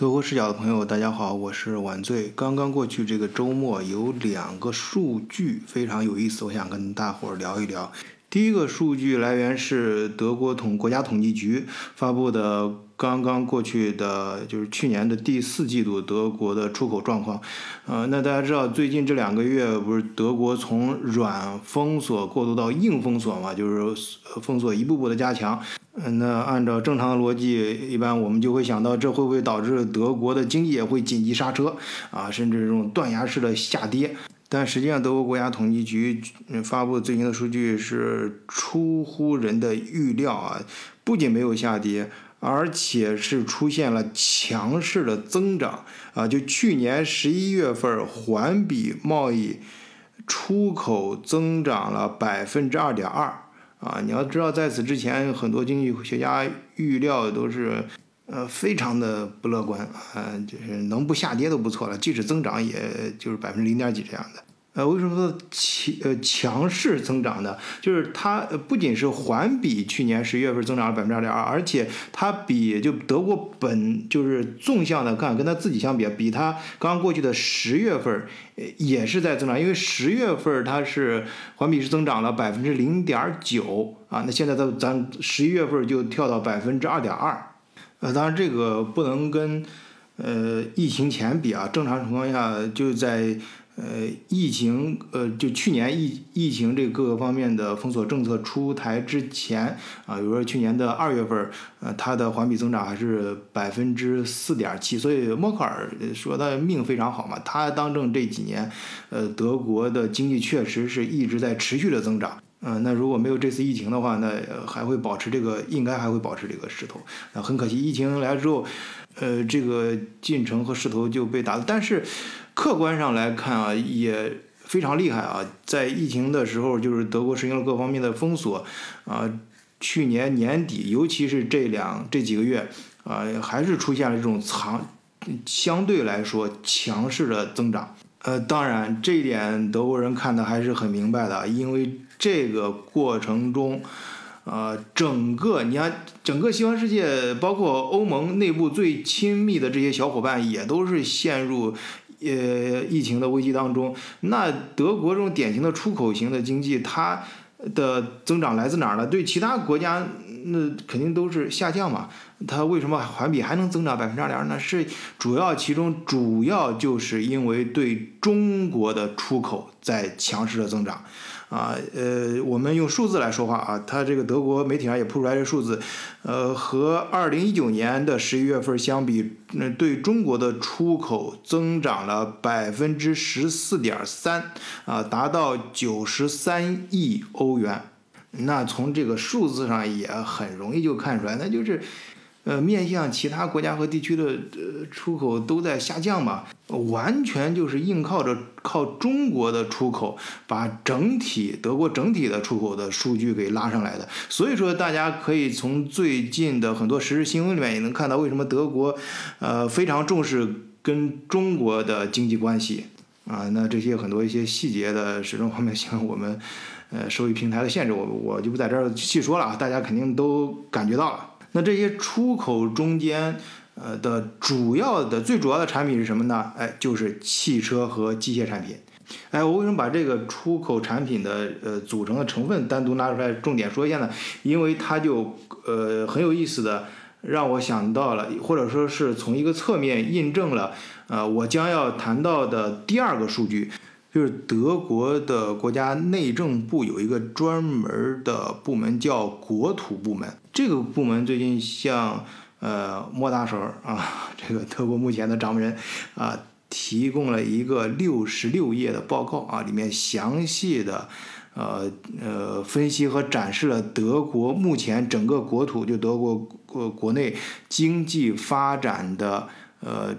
德国视角的朋友，大家好，我是晚醉。刚刚过去这个周末，有两个数据非常有意思，我想跟大伙儿聊一聊。第一个数据来源是德国统国家统计局发布的，刚刚过去的就是去年的第四季度德国的出口状况。呃，那大家知道最近这两个月不是德国从软封锁过渡到硬封锁嘛，就是封锁一步步的加强。嗯，那按照正常的逻辑，一般我们就会想到，这会不会导致德国的经济也会紧急刹车啊，甚至这种断崖式的下跌？但实际上，德国国家统计局发布最新的数据是出乎人的预料啊，不仅没有下跌，而且是出现了强势的增长啊！就去年十一月份环比贸易出口增长了百分之二点二啊！你要知道，在此之前，很多经济学家预料都是。呃，非常的不乐观啊，就是能不下跌都不错了，即使增长，也就是百分之零点几这样的。呃，为什么说强呃强势增长呢？就是它不仅是环比去年十一月份增长了百分之二点二，而且它比就德国本就是纵向的看，跟它自己相比，比它刚过去的十月份也是在增长，因为十月份它是环比是增长了百分之零点九啊，那现在它咱十一月份就跳到百分之二点二。呃，当然这个不能跟呃疫情前比啊，正常情况下就在呃疫情呃就去年疫疫情这各个方面的封锁政策出台之前啊，比如说去年的二月份，呃它的环比增长还是百分之四点七，所以默克尔说他命非常好嘛，他当政这几年，呃德国的经济确实是一直在持续的增长。嗯，那如果没有这次疫情的话，那还会保持这个，应该还会保持这个势头。那很可惜，疫情来之后，呃，这个进程和势头就被打。但是，客观上来看啊，也非常厉害啊。在疫情的时候，就是德国实行了各方面的封锁，啊，去年年底，尤其是这两这几个月，啊，还是出现了这种强，相对来说强势的增长。呃，当然，这一点德国人看的还是很明白的，因为这个过程中，呃，整个你看，整个西方世界，包括欧盟内部最亲密的这些小伙伴，也都是陷入呃疫情的危机当中。那德国这种典型的出口型的经济，它的增长来自哪儿呢？对其他国家。那肯定都是下降嘛，它为什么环比还能增长百分之二点二呢？是主要其中主要就是因为对中国的出口在强势的增长，啊，呃，我们用数字来说话啊，它这个德国媒体上也铺出来这数字，呃，和二零一九年的十一月份相比，那对中国的出口增长了百分之十四点三，啊，达到九十三亿欧元。那从这个数字上也很容易就看出来，那就是，呃，面向其他国家和地区的呃出口都在下降嘛，完全就是硬靠着靠中国的出口把整体德国整体的出口的数据给拉上来的。所以说，大家可以从最近的很多时事新闻里面也能看到，为什么德国，呃，非常重视跟中国的经济关系啊。那这些很多一些细节的时政方面，像我们。呃，收益平台的限制，我我就不在这儿细说了啊，大家肯定都感觉到了。那这些出口中间，呃的主要的最主要的产品是什么呢？哎，就是汽车和机械产品。哎，我为什么把这个出口产品的呃组成的成分单独拿出来重点说一下呢？因为它就呃很有意思的让我想到了，或者说是从一个侧面印证了呃我将要谈到的第二个数据。就是德国的国家内政部有一个专门的部门叫国土部门，这个部门最近向呃莫大婶儿啊，这个德国目前的掌门人啊，提供了一个六十六页的报告啊，里面详细的呃呃分析和展示了德国目前整个国土就德国国国内经济发展的呃。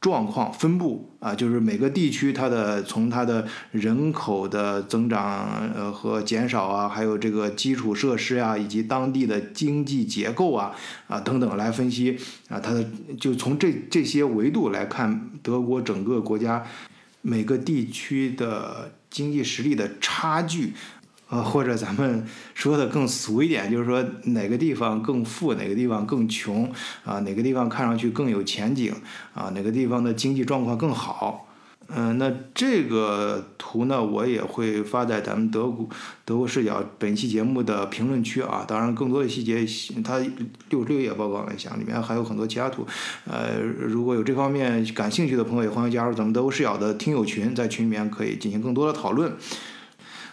状况分布啊，就是每个地区它的从它的人口的增长呃和减少啊，还有这个基础设施啊，以及当地的经济结构啊啊等等来分析啊，它的就从这这些维度来看德国整个国家每个地区的经济实力的差距呃，或者咱们说的更俗一点，就是说哪个地方更富，哪个地方更穷啊？哪个地方看上去更有前景啊？哪个地方的经济状况更好？嗯，那这个图呢，我也会发在咱们德国德国视角本期节目的评论区啊。当然，更多的细节，它六六页报告来讲，里面还有很多其他图。呃，如果有这方面感兴趣的朋友，也欢迎加入咱们德国视角的听友群，在群里面可以进行更多的讨论。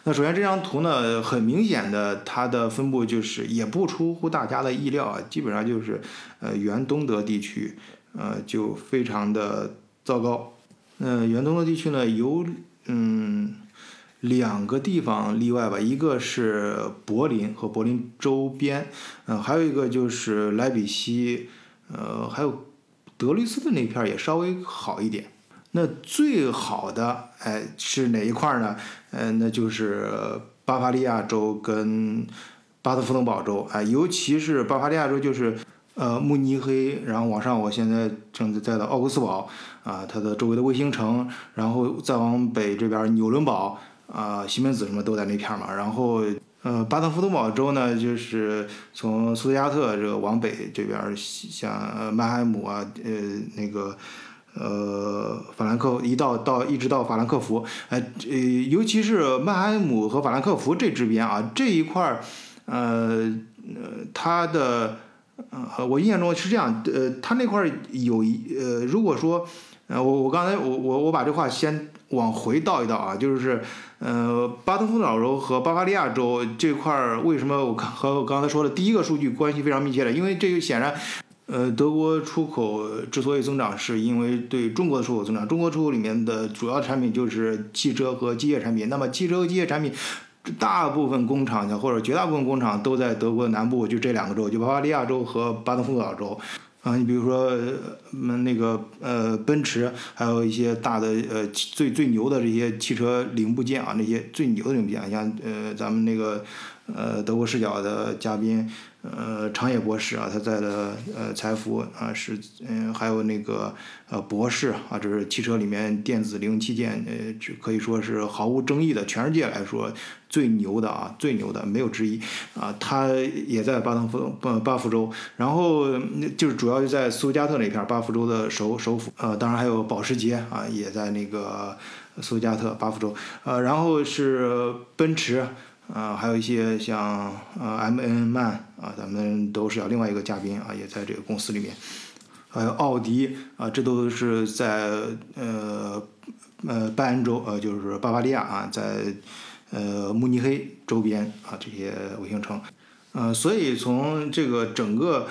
那首先这张图呢，很明显的，它的分布就是也不出乎大家的意料啊，基本上就是呃原东德地区，呃就非常的糟糕。呃，原东德地区呢有嗯两个地方例外吧，一个是柏林和柏林周边，嗯还有一个就是莱比锡，呃还有德累斯顿那片儿也稍微好一点。那最好的哎是哪一块呢？嗯，那就是巴伐利亚州跟巴特福登堡州，哎，尤其是巴伐利亚州，就是呃慕尼黑，然后往上，我现在正在在的奥古斯堡啊，它的周围的卫星城，然后再往北这边纽伦堡啊，西门子什么都在那片嘛。然后呃巴特福登堡州呢，就是从苏加特这个往北这边，像曼海姆啊，呃那个。呃，法兰克一到到一直到法兰克福，呃，呃，尤其是曼海姆和法兰克福这支边啊，这一块儿，呃，呃，它的，呃，我印象中是这样，呃，它那块儿有一，呃，如果说，呃，我我刚才我我我把这话先往回倒一倒啊，就是，呃，巴登福岛州和巴伐利亚州这块儿为什么我和我刚才说的第一个数据关系非常密切的？因为这个显然。呃，德国出口之所以增长，是因为对中国的出口增长。中国出口里面的主要产品就是汽车和机械产品。那么，汽车和机械产品，大部分工厂或者绝大部分工厂都在德国南部，就这两个州，就巴伐利亚州和巴登符岛州。啊，你比如说，嗯，那个呃，奔驰，还有一些大的呃最最牛的这些汽车零部件啊，那些最牛的零部件，像呃咱们那个呃德国视角的嘉宾。呃，长野博士啊，他在的呃财富啊是嗯，还有那个呃博士啊，这是汽车里面电子零器件呃，这可以说是毫无争议的，全世界来说最牛的啊，最牛的没有之一啊。他也在巴登福巴巴福州，然后就是主要就在苏加特那片巴福州的首首府呃，当然还有保时捷啊，也在那个苏加特巴福州呃，然后是奔驰。啊，还有一些像呃 M N 曼啊，咱们都是要另外一个嘉宾啊，也在这个公司里面，还有奥迪啊，这都是在呃呃拜恩州呃，就是巴伐利亚啊，在呃慕尼黑周边啊这些卫星城，呃，所以从这个整个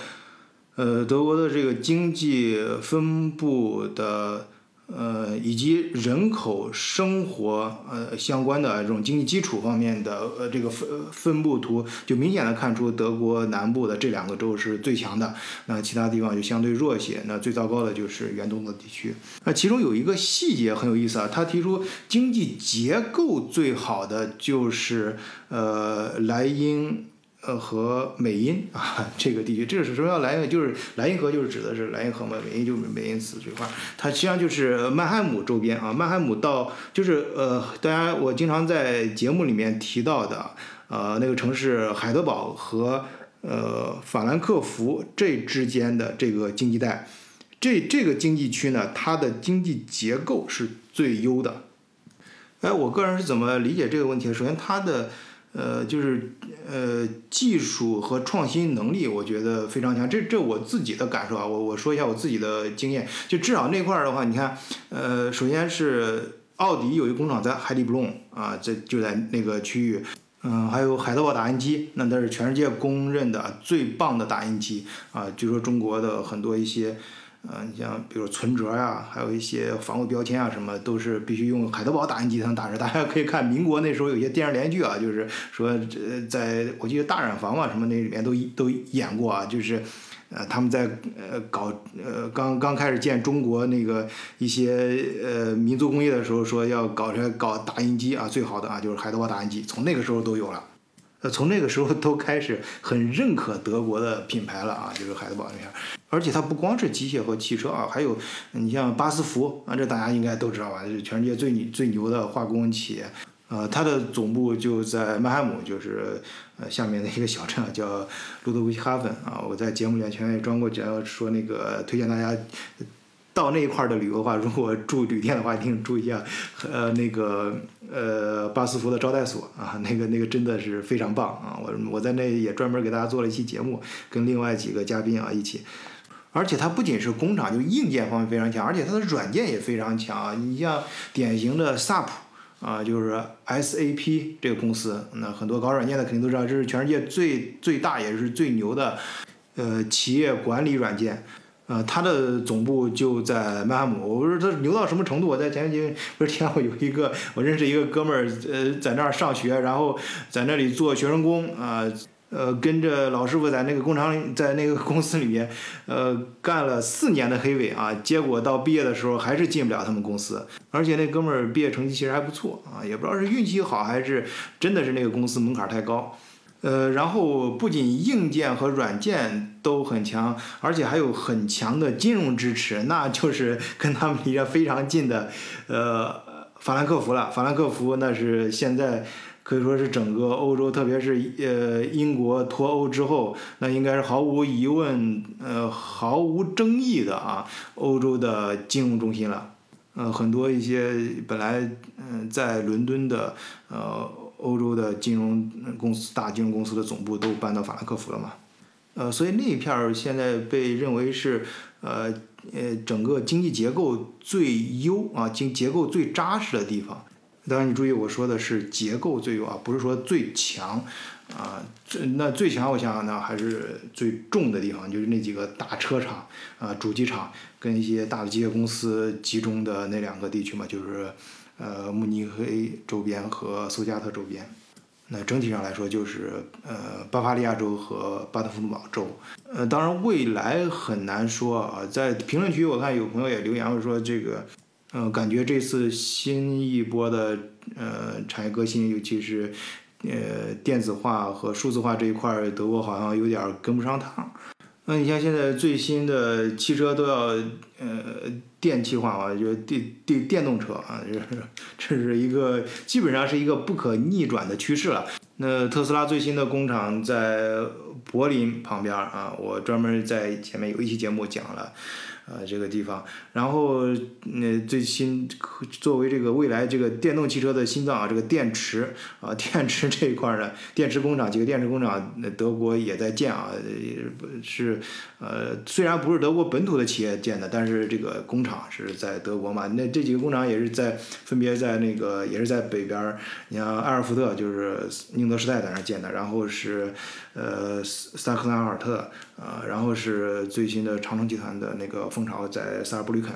呃德国的这个经济分布的。呃，以及人口生活呃相关的这种经济基础方面的呃这个分分布图，就明显的看出德国南部的这两个州是最强的，那其他地方就相对弱些。那最糟糕的就是远东的地区。那其中有一个细节很有意思啊，他提出经济结构最好的就是呃莱茵。呃，和美因啊，这个地区，这是什么叫莱茵？就是莱茵河，就是指的是莱茵河嘛，美因就是美因茨这块，它实际上就是曼海姆周边啊，曼海姆到就是呃，大家我经常在节目里面提到的呃那个城市海德堡和呃法兰克福这之间的这个经济带，这这个经济区呢，它的经济结构是最优的。哎，我个人是怎么理解这个问题？首先，它的。呃，就是呃，技术和创新能力，我觉得非常强。这这我自己的感受啊，我我说一下我自己的经验。就至少那块儿的话，你看，呃，首先是奥迪有一工厂在海底布隆啊，这就在那个区域。嗯，还有海德堡打印机，那都是全世界公认的最棒的打印机啊。据说中国的很多一些。嗯，你像比如存折呀，还有一些防伪标签啊，什么都是必须用海德堡打印机才能打出。大家可以看民国那时候有些电视连续剧啊，就是说这在我记得大染坊嘛什么那里面都都演过啊，就是呃他们在呃搞呃刚刚开始建中国那个一些呃民族工业的时候，说要搞出来搞打印机啊，最好的啊就是海德堡打印机，从那个时候都有了。呃，从那个时候都开始很认可德国的品牌了啊，就是海德堡那边。而且它不光是机械和汽车啊，还有你像巴斯福啊，这大家应该都知道吧？就是全世界最最牛的化工企业。呃，它的总部就在曼海姆，就是呃下面的一个小镇啊，叫路德维希哈芬啊。我在节目里前面也装过讲说那个推荐大家到那一块儿的旅游的话，如果住旅店的话，一定注意一下呃那个呃巴斯福的招待所啊，那个那个真的是非常棒啊。我我在那也专门给大家做了一期节目，跟另外几个嘉宾啊一起。而且它不仅是工厂，就硬件方面非常强，而且它的软件也非常强啊。你像典型的 SAP。啊，就是 SAP 这个公司，那很多搞软件的肯定都知道，这是全世界最最大也是最牛的，呃，企业管理软件。呃，他的总部就在曼哈姆。我说他牛到什么程度？我在前几天不是听到有一个我认识一个哥们儿，呃，在那儿上学，然后在那里做学生工啊。呃，跟着老师傅在那个工厂，在那个公司里面，呃，干了四年的黑尾啊，结果到毕业的时候还是进不了他们公司，而且那哥们儿毕业成绩其实还不错啊，也不知道是运气好还是真的是那个公司门槛太高，呃，然后不仅硬件和软件都很强，而且还有很强的金融支持，那就是跟他们离得非常近的，呃，法兰克福了，法兰克福那是现在。可以说是整个欧洲，特别是呃英国脱欧之后，那应该是毫无疑问，呃毫无争议的啊，欧洲的金融中心了。呃，很多一些本来嗯在伦敦的呃欧洲的金融公司、大金融公司的总部都搬到法兰克福了嘛。呃，所以那一片儿现在被认为是呃呃整个经济结构最优啊，经结构最扎实的地方。当然，你注意我说的是结构最优啊，不是说最强，啊，最那最强，我想想呢，还是最重的地方，就是那几个大车厂啊，主机厂跟一些大的机械公司集中的那两个地区嘛，就是呃慕尼黑周边和苏加特周边。那整体上来说，就是呃巴伐利亚州和巴德福德堡州。呃，当然未来很难说啊，在评论区我看有朋友也留言了说这个。嗯，感觉这次新一波的呃产业革新，尤其是呃电子化和数字化这一块儿，德国好像有点跟不上趟。那你像现在最新的汽车都要呃电气化嘛，就电电电动车啊，就是这是一个基本上是一个不可逆转的趋势了。那特斯拉最新的工厂在柏林旁边啊，我专门在前面有一期节目讲了。呃，这个地方，然后那最新作为这个未来这个电动汽车的心脏啊，这个电池啊，电池这一块呢，电池工厂几个电池工厂，那德国也在建啊，是呃，虽然不是德国本土的企业建的，但是这个工厂是在德国嘛，那这几个工厂也是在分别在那个也是在北边，你像埃尔福特就是宁德时代在那建的，然后是呃萨克兰尔特啊，然后是最新的长城集团的那个。蜂巢在萨尔布吕肯，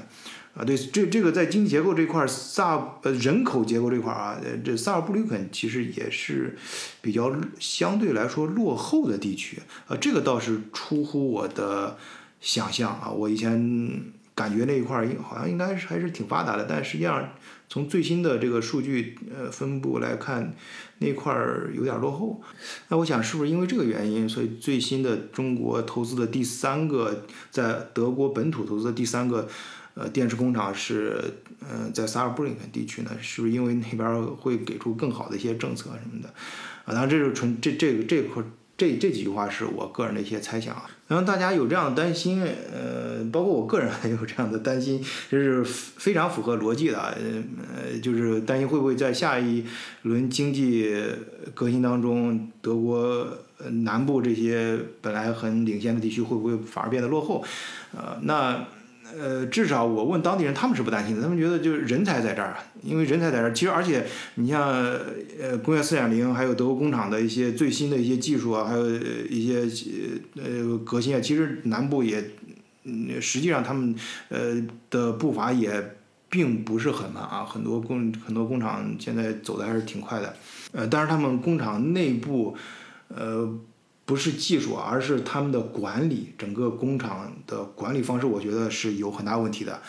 啊，对，这这个在经济结构这块儿，萨呃人口结构这块儿啊，这萨尔布吕肯其实也是比较相对来说落后的地区，啊，这个倒是出乎我的想象啊，我以前感觉那一块儿好像应该是还是挺发达的，但实际上从最新的这个数据呃分布来看，那块儿有点落后。那我想是不是因为这个原因，所以最新的中国投资的第三个在德国本土投资的第三个呃电池工厂是呃在萨尔布吕肯地区呢？是不是因为那边会给出更好的一些政策什么的？啊，当然这是纯这这个这块。这这几句话是我个人的一些猜想啊，然后大家有这样的担心，呃，包括我个人还有这样的担心，这是非常符合逻辑的，呃，就是担心会不会在下一轮经济革新当中，德国南部这些本来很领先的地区会不会反而变得落后，呃，那。呃，至少我问当地人，他们是不担心的。他们觉得就是人才在这儿，因为人才在这儿。其实，而且你像呃工业四点零，还有德国工厂的一些最新的一些技术啊，还有一些呃革新啊，其实南部也，嗯，实际上他们呃的步伐也并不是很慢啊。很多工很多工厂现在走的还是挺快的。呃，但是他们工厂内部，呃。不是技术，而是他们的管理，整个工厂的管理方式，我觉得是有很大问题的。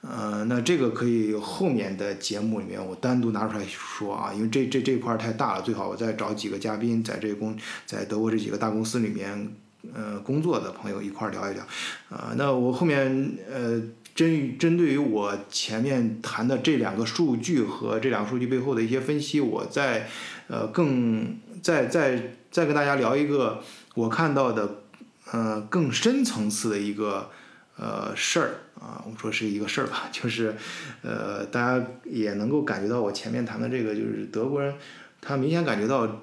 呃，那这个可以后面的节目里面我单独拿出来说啊，因为这这这块太大了，最好我再找几个嘉宾在这公在德国这几个大公司里面呃工作的朋友一块聊一聊。啊，那我后面呃针针对于我前面谈的这两个数据和这两个数据背后的一些分析，我再呃更再再再跟大家聊一个我看到的呃更深层次的一个呃事儿啊，我们说是一个事儿吧，就是呃大家也能够感觉到我前面谈的这个，就是德国人他明显感觉到。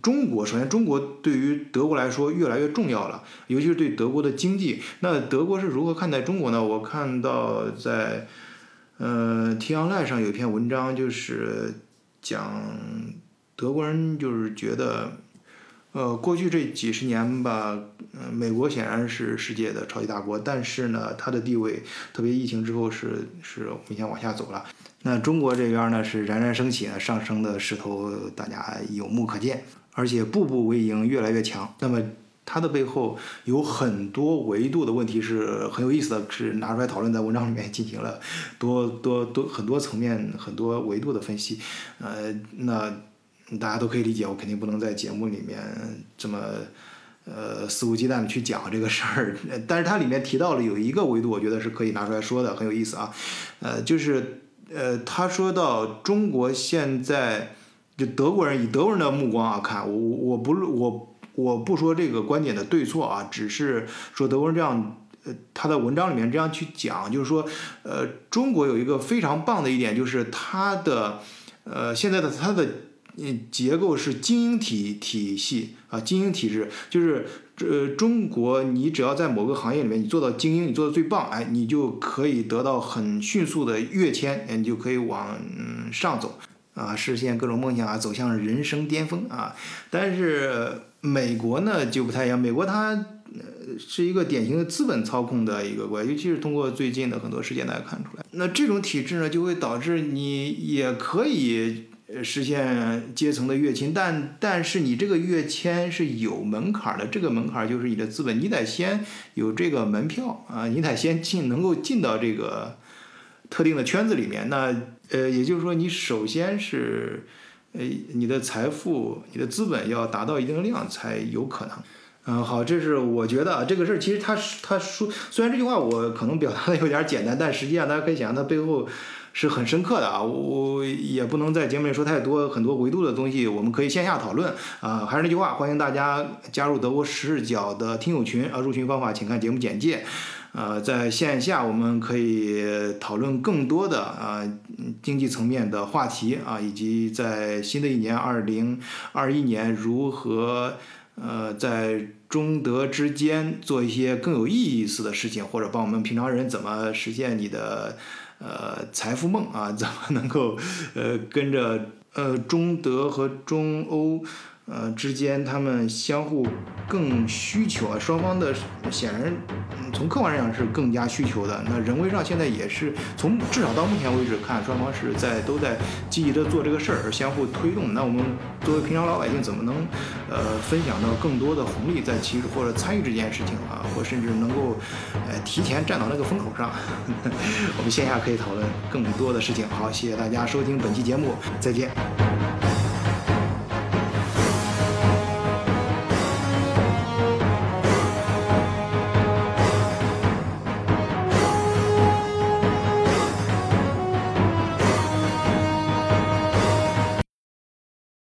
中国首先，中国对于德国来说越来越重要了，尤其是对德国的经济。那德国是如何看待中国呢？我看到在呃 T Online 上有一篇文章，就是讲德国人就是觉得，呃，过去这几十年吧，嗯，美国显然是世界的超级大国，但是呢，它的地位，特别疫情之后是是明显往下走了。那中国这边呢是冉冉升起啊，上升的势头大家有目可见，而且步步为营，越来越强。那么它的背后有很多维度的问题是很有意思的，是拿出来讨论，在文章里面进行了多多多很多层面、很多维度的分析。呃，那大家都可以理解，我肯定不能在节目里面这么呃肆无忌惮的去讲这个事儿。但是它里面提到了有一个维度，我觉得是可以拿出来说的，很有意思啊。呃，就是。呃，他说到中国现在就德国人以德国人的目光啊看我我不我我不说这个观点的对错啊，只是说德国人这样呃他的文章里面这样去讲，就是说呃中国有一个非常棒的一点，就是它的呃现在的它的嗯结构是精英体体系啊精英体制，就是。呃，中国，你只要在某个行业里面，你做到精英，你做的最棒，哎，你就可以得到很迅速的跃迁，你就可以往嗯上走，啊，实现各种梦想啊，走向人生巅峰啊。但是美国呢就不太一样，美国它呃是一个典型的资本操控的一个国家，尤其是通过最近的很多事件大家看出来，那这种体制呢就会导致你也可以。实现阶层的跃迁，但但是你这个跃迁是有门槛的，这个门槛就是你的资本，你得先有这个门票啊，你得先进，能够进到这个特定的圈子里面。那呃，也就是说，你首先是呃，你的财富、你的资本要达到一定量才有可能。嗯，好，这是我觉得，这个事儿其实他他说，虽然这句话我可能表达的有点简单，但实际上大家可以想象，它背后。是很深刻的啊，我也不能在节目里说太多，很多维度的东西我们可以线下讨论啊。还是那句话，欢迎大家加入德国视角的听友群啊，入群方法请看节目简介。呃，在线下我们可以讨论更多的啊经济层面的话题啊，以及在新的一年二零二一年如何呃在中德之间做一些更有意思的事情，或者帮我们平常人怎么实现你的。呃，财富梦啊，怎么能够呃跟着呃中德和中欧？呃，之间他们相互更需求啊，双方的显然从客观上讲是更加需求的。那人为上现在也是从至少到目前为止看，双方是在都在积极的做这个事儿，相互推动。那我们作为平常老百姓，怎么能呃分享到更多的红利在其实或者参与这件事情啊，或甚至能够呃提前站到那个风口上？我们线下可以讨论更多的事情。好，谢谢大家收听本期节目，再见。